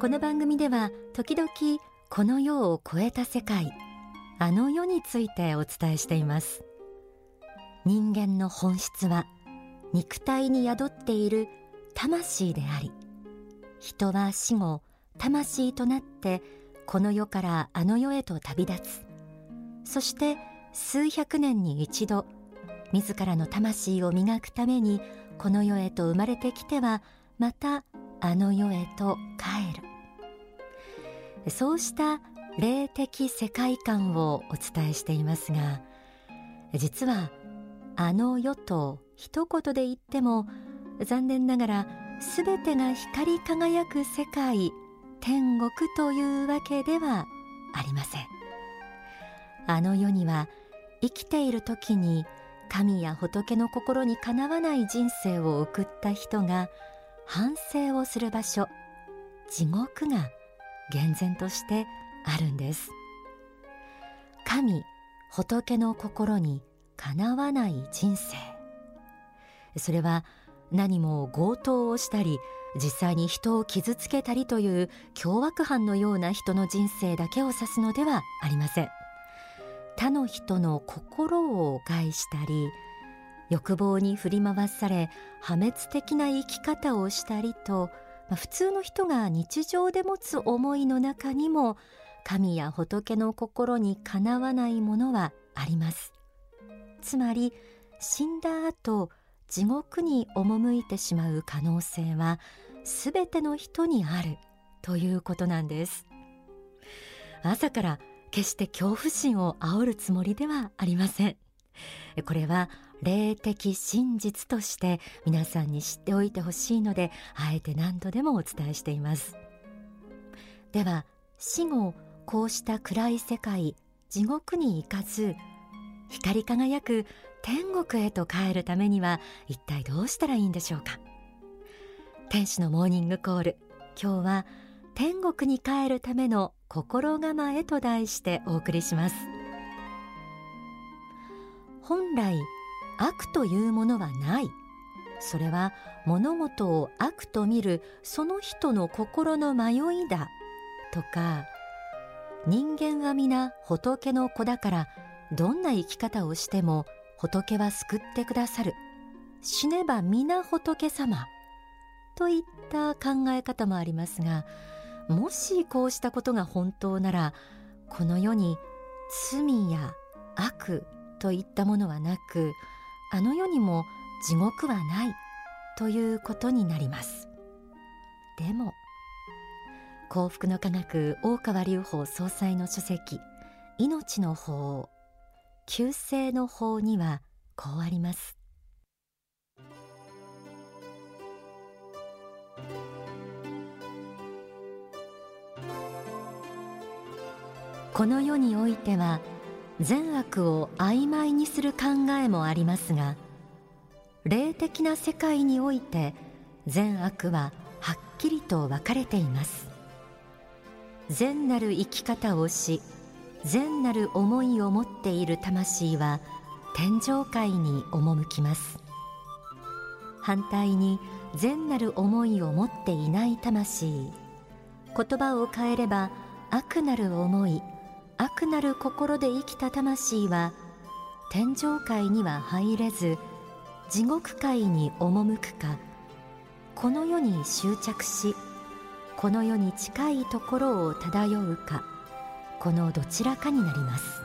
この番組では時々この世を超えた世界あの世についてお伝えしています。人間の本質は肉体に宿っている魂であり人は死後魂となってこの世からあの世へと旅立つ。そして数百年に一度自らの魂を磨くためにこの世へと生まれてきてはまたあの世へと帰る。そうした霊的世界観をお伝えしていますが実はあの世と一言で言っても残念ながら全てが光り輝く世界天国というわけではありません。あの世には生きている時に神や仏の心にかなわない人生を送った人が反省をする場所地獄が厳然としてあるんです。神仏の心にかなわない人生。それは何も強盗をしたり実際に人を傷つけたりという凶悪犯のような人の人生だけを指すのではありません。他の人の心を害したり欲望に振り回され破滅的な生き方をしたりと、まあ、普通の人が日常で持つ思いの中にも神や仏の心にかなわないものはあります。つまり死んだ後地獄に赴いてしまう可能性は全ての人にあるということなんです。朝から決して恐怖心を煽るつもりではありません。これは霊的真実として皆さんに知っておいてほしいのであえて何度でもお伝えしています。では死後こうした暗い世界地獄に行かず光り輝く天国へと帰るためには一体どうしたらいいんでしょうか。天使のモーニングコール。今日は天国に帰るための心構えと題してお送りします。本来悪というものはない。それは物事を悪と見るその人の心の迷いだ。とか人間は皆仏の子だからどんな生き方をしても仏は救ってくださる。死ねば皆仏様。といった考え方もありますがもしこうしたことが本当ならこの世に罪や悪といったものはなくあの世にも地獄はないということになります。でも幸福の科学大川隆法総裁の書籍命の法旧姓の法にはこうあります。この世においては善悪を曖昧にする考えもありますが霊的な世界において善悪ははっきりと分かれています。善なる生き方をし善なる思いを持っている魂は天上界に赴きます。反対に善なる思いを持っていない魂言葉を変えれば悪なる思い悪なる心で生きた魂は天上界には入れず地獄界に赴くかこの世に執着しこの世に近いところを漂うかこのどちらかになります。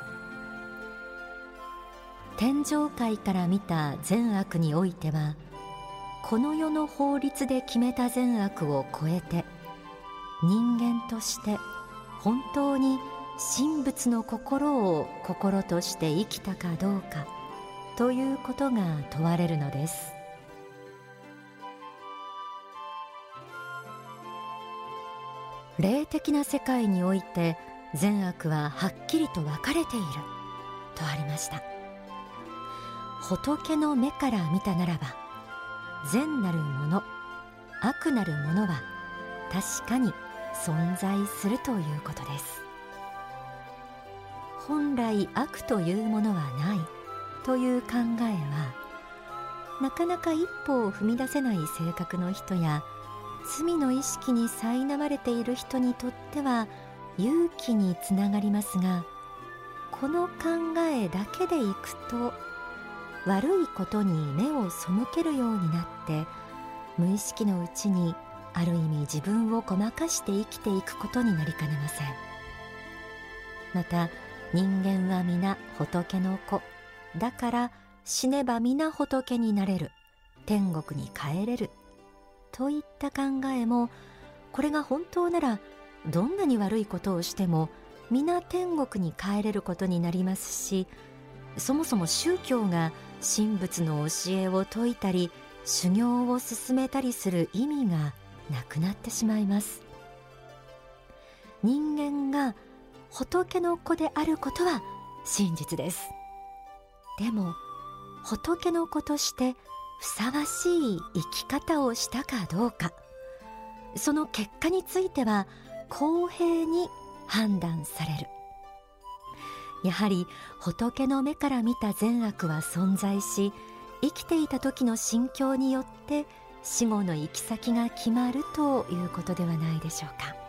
天上界から見た善悪においてはこの世の法律で決めた善悪を超えて人間として本当に神仏の心を心として生きたかどうかということが問われるのです。霊的な世界において善悪ははっきりと分かれているとありました。仏の目から見たならば善なるもの悪なるものは確かに存在するということです。本来悪というものはない。という考えはなかなか一歩を踏み出せない性格の人や罪の意識に苛まれている人にとっては勇気につながりますがこの考えだけでいくと悪いことに目を背けるようになって無意識のうちにある意味自分をごまかして生きていくことになりかねません。また人間は皆仏の子。だから死ねば皆仏になれる。天国に帰れる。といった考えもこれが本当ならどんなに悪いことをしても皆天国に帰れることになりますしそもそも宗教が神仏の教えを説いたり修行を進めたりする意味がなくなってしまいます。人間が仏の子であることは真実です。でも仏の子としてふさわしい生き方をしたかどうか。その結果については公平に判断される。やはり仏の目から見た善悪は存在し生きていた時の心境によって死後の行き先が決まるということではないでしょうか。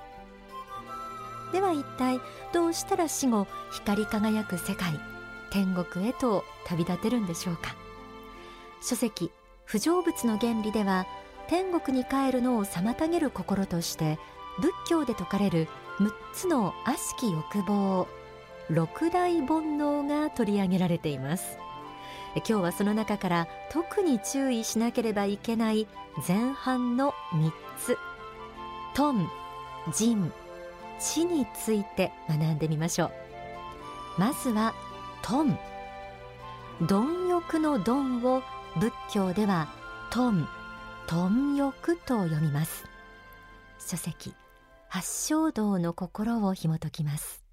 では一体どうしたら死後光り輝く世界天国へと旅立てるんでしょうか。書籍不成仏の原理では天国に帰るのを妨げる心として仏教で説かれる6つの悪しき欲望六大煩悩が取り上げられています。今日はその中から特に注意しなければいけない前半の3つ。トン、ジン、地について学んでみましょう。まずはトン。貪欲の貪を仏教ではトン、貪欲と読みます。書籍八正道の心を紐解きます。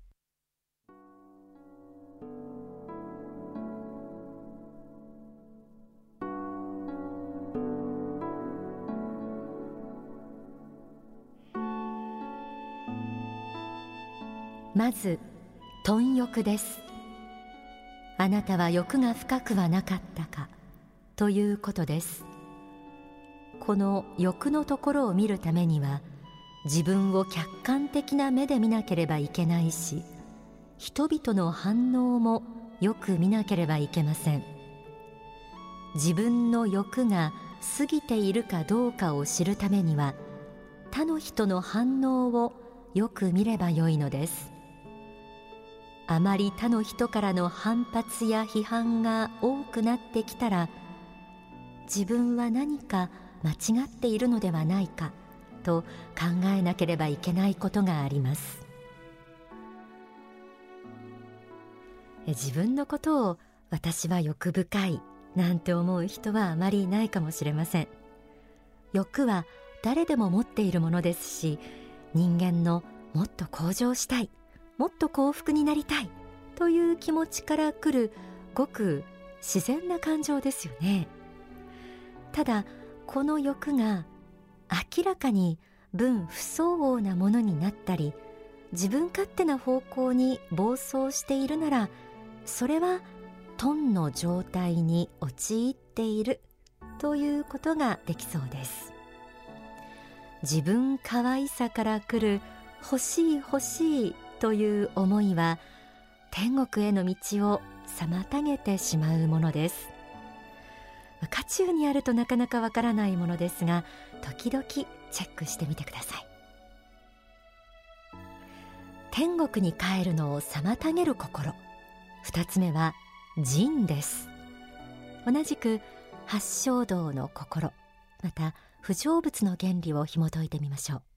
まず貪欲です。あなたは欲が深くはなかったかということです。この欲のところを見るためには自分を客観的な目で見なければいけないし人々の反応もよく見なければいけません。自分の欲が過ぎているかどうかを知るためには他の人の反応をよく見ればよいのです。あまり他の人からの反発や批判が多くなってきたら自分は何か間違っているのではないかと考えなければいけないことがあります。自分のことを私は欲深いなんて思う人はあまりいないかもしれません。欲は誰でも持っているものですし人間のもっと向上したい。もっと幸福になりたい。という気持ちからくるごく自然な感情ですよね。ただこの欲が明らかに分不相応なものになったり自分勝手な方向に暴走しているならそれはトンの状態に陥っている。ということができそうです。自分可愛さからくる欲しい欲しいという思いは天国への道を妨げてしまうものです。渦中にあるとなかなかわからないものですが時々チェックしてみてください。天国に帰るのを妨げる心。二つ目は仁です。同じく八正道の心。また不成仏の原理を紐解いてみましょう。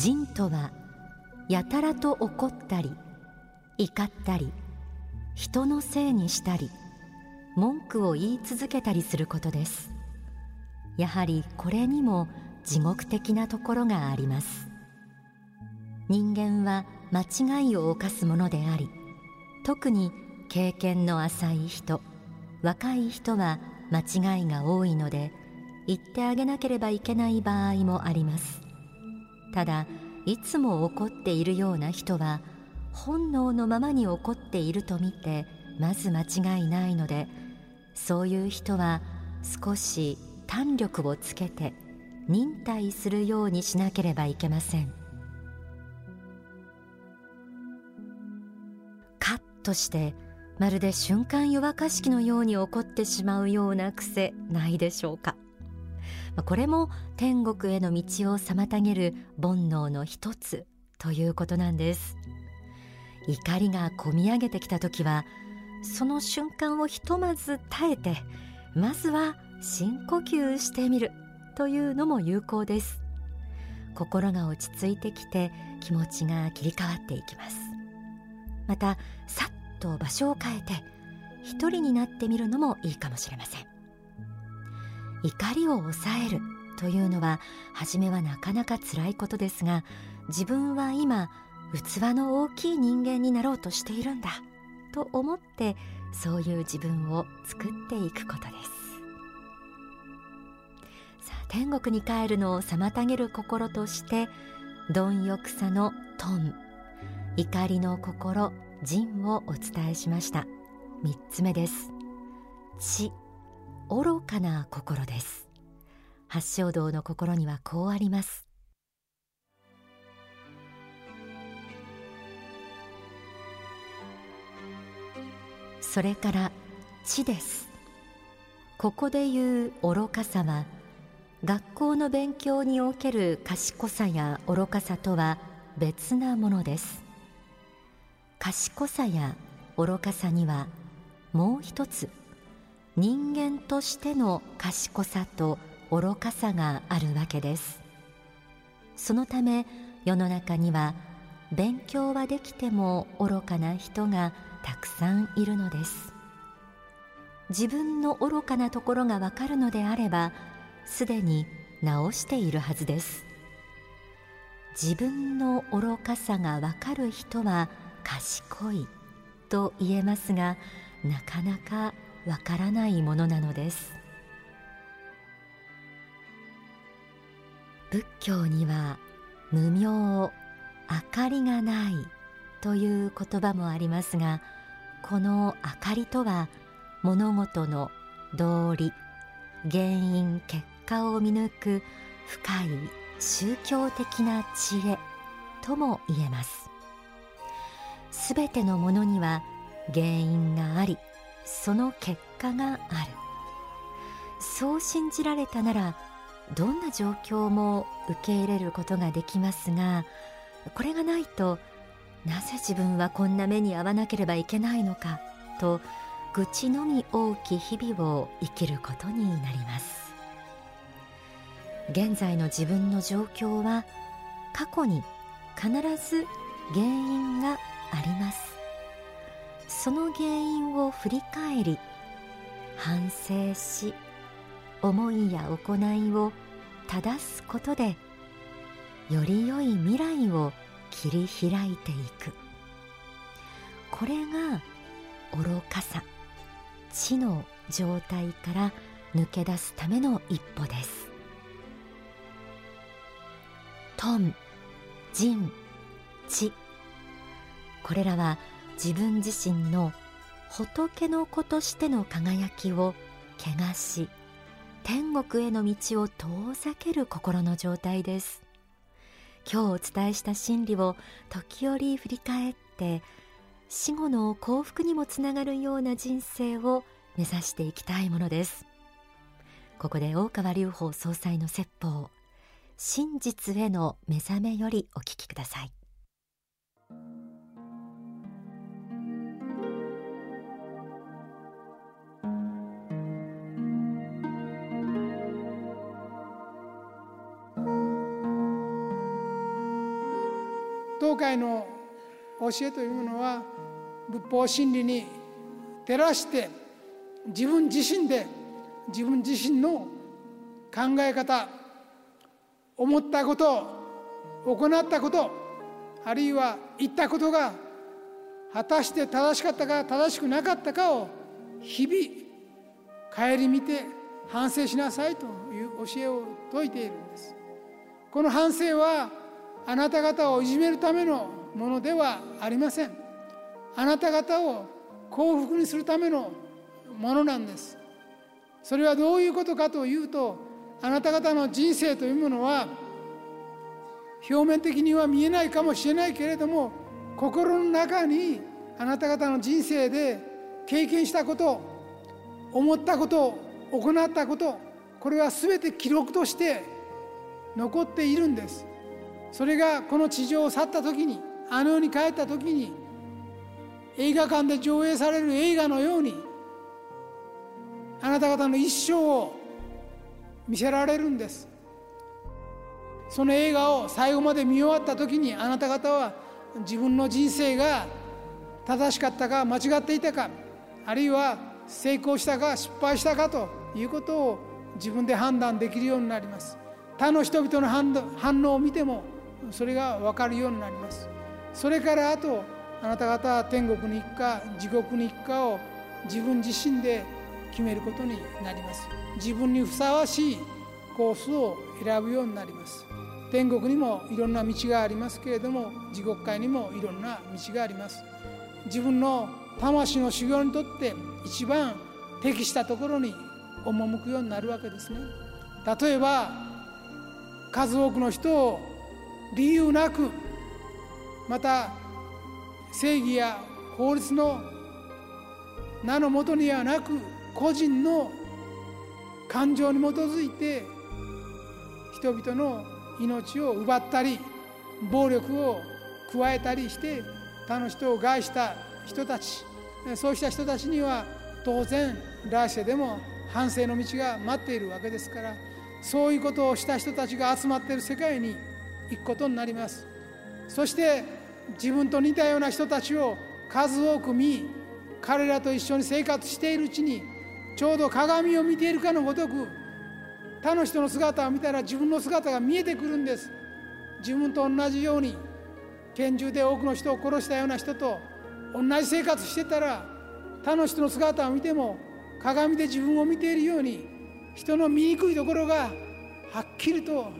仁とはやたらと怒ったり怒ったり人のせいにしたり文句を言い続けたりすることです。やはりこれにも地獄的なところがあります。人間は間違いを犯すものであり特に経験の浅い人若い人は間違いが多いので言ってあげなければいけない場合もあります。ただいつも怒っているような人は本能のままに怒っていると見てまず間違いないのでそういう人は少し胆力をつけて忍耐するようにしなければいけません。カッとしてまるで瞬間夜沸かし器のように起こってしまうような癖ないでしょうか？これも天国への道を妨げる煩悩の一つということなんです。怒りがこみ上げてきた時はその瞬間をひとまず耐えてまずは深呼吸してみるというのも有効です。心が落ち着いてきて気持ちが切り替わっていきます。またさっと場所を変えて一人になってみるのもいいかもしれません。怒りを抑えるというのは初めはなかなか辛いことですが自分は今器の大きい人間になろうとしているんだと思ってそういう自分を作っていくことです。さあ天国に帰るのを妨げる心として貪欲さのトン怒りの心仁をお伝えしました。三つ目です。知愚かな心です。八正道の心にはこうあります。それから知です。ここで言う愚かさは学校の勉強における賢さや愚かさとは別なものです。賢さや愚かさにはもう一つ人間としての賢さと愚かさがあるわけです。そのため世の中には勉強はできても愚かな人がたくさんいるのです。自分の愚かなところがわかるのであればすでに直しているはずです。自分の愚かさがわかる人は賢いと言えますがなかなかわからないものなのです。仏教には無明明かりがないという言葉もありますがこの明かりとは物事の道理原因結果を見抜く深い宗教的な知恵とも言えます。すべてのものには原因がありその結果がある。そう信じられたならどんな状況も受け入れることができますがこれがないとなぜ自分はこんな目に遭わなければいけないのかと愚痴のみ多き日々を生きることになります。現在の自分の状況は過去に必ず原因があります。その原因を振り返り反省し思いや行いを正すことでより良い未来を切り開いていく。これが愚かさ知の状態から抜け出すための一歩です。トン、ジン、チ。これらは自分自身の仏の子としての輝きを汚し天国への道を遠ざける心の状態です。今日お伝えした真理を時折振り返って死後の幸福にもつながるような人生を目指していきたいものです。ここで大川隆法総裁の説法真実への目覚めよりお聞きください。教会の教えというものは仏法真理に照らして自分自身で自分自身の考え方思ったこと行ったことあるいは言ったことが果たして正しかったか正しくなかったかを日々顧みて反省しなさいという教えを説いているんですこの反省はあなた方をいじめるためのものではありません。あなた方を幸福にするためのものなんです。それはどういうことかというとあなた方の人生というものは表面的には見えないかもしれないけれども心の中にあなた方の人生で経験したこと思ったこと行ったことこれは全て記録として残っているんです。それがこの地上を去った時にあの世に帰った時に映画館で上映される映画のようにあなた方の一生を見せられるんです。その映画を最後まで見終わった時にあなた方は自分の人生が正しかったか間違っていたかあるいは成功したか失敗したかということを自分で判断できるようになります。他の人々の反応を見てもそれが分かるようになります。それからあとあなた方は天国に行くか地獄に行くかを自分自身で決めることになります。自分にふさわしいコースを選ぶようになります。天国にもいろんな道がありますけれども地獄界にもいろんな道があります。自分の魂の修行にとって一番適したところに赴くようになるわけですね。例えば数多くの人を理由なくまた正義や法律の名のもとにはなく個人の感情に基づいて人々の命を奪ったり暴力を加えたりして他の人を害した人たちそうした人たちには当然来世でも反省の道が待っているわけですからそういうことをした人たちが集まっている世界に行くことになります。そして自分と似たような人たちを数多く見彼らと一緒に生活しているうちにちょうど鏡を見ているかのごとく他の人の姿を見たら自分の姿が見えてくるんです。自分と同じように拳銃で多くの人を殺したような人と同じ生活してたら他の人の姿を見ても鏡で自分を見ているように人の醜いところがはっきりと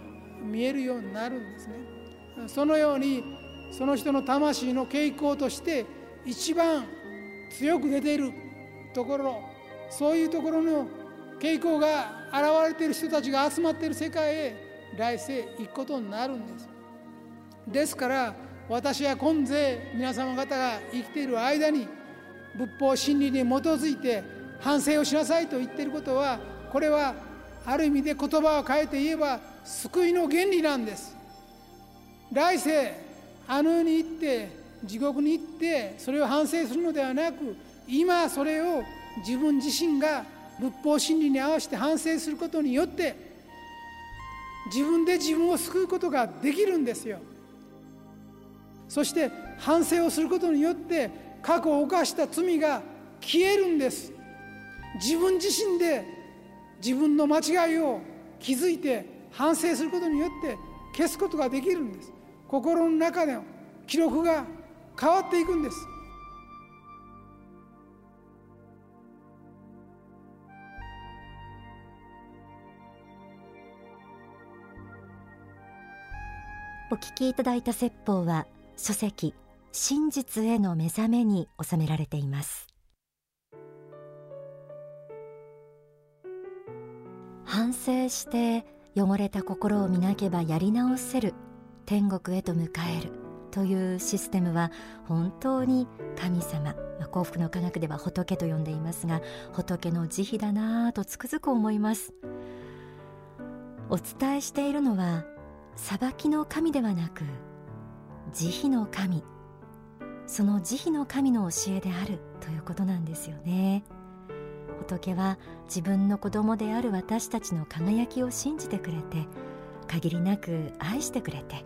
見えるようになるんですね。そのようにその人の魂の傾向として一番強く出ているところそういうところの傾向が現れている人たちが集まっている世界へ来世行くことになるんです。ですから私は今世皆様方が生きている間に仏法真理に基づいて反省をしなさいと言っていることはこれはある意味で言葉を変えて言えば救いの原理なんです。来世あの世に行って地獄に行ってそれを反省するのではなく今それを自分自身が仏法真理に合わせて反省することによって自分で自分を救うことができるんですよ。そして反省をすることによって過去を犯した罪が消えるんです。自分自身で自分の間違いを気づいて反省することによって消すことができるんです。心の中での記録が変わっていくんです。お聞きいただいた説法は書籍真実への目覚めに収められています。反省して汚れた心を磨けばやり直せる。天国へと迎える。というシステムは本当に神様幸福の科学では仏と呼んでいますが仏の慈悲だなぁとつくづく思います。お伝えしているのは裁きの神ではなく慈悲の神。その慈悲の神の教えであるということなんですよね。仏は自分の子供である私たちの輝きを信じてくれて限りなく愛してくれて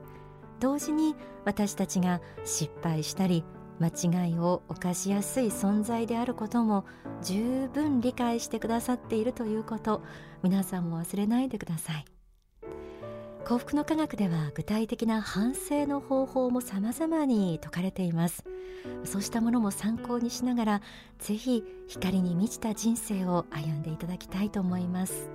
同時に私たちが失敗したり間違いを犯しやすい存在であることも十分理解してくださっているということ皆さんも忘れないでください。幸福の科学では具体的な反省の方法も様々に説かれています。そうしたものも参考にしながらぜひ光に満ちた人生を歩んでいただきたいと思います。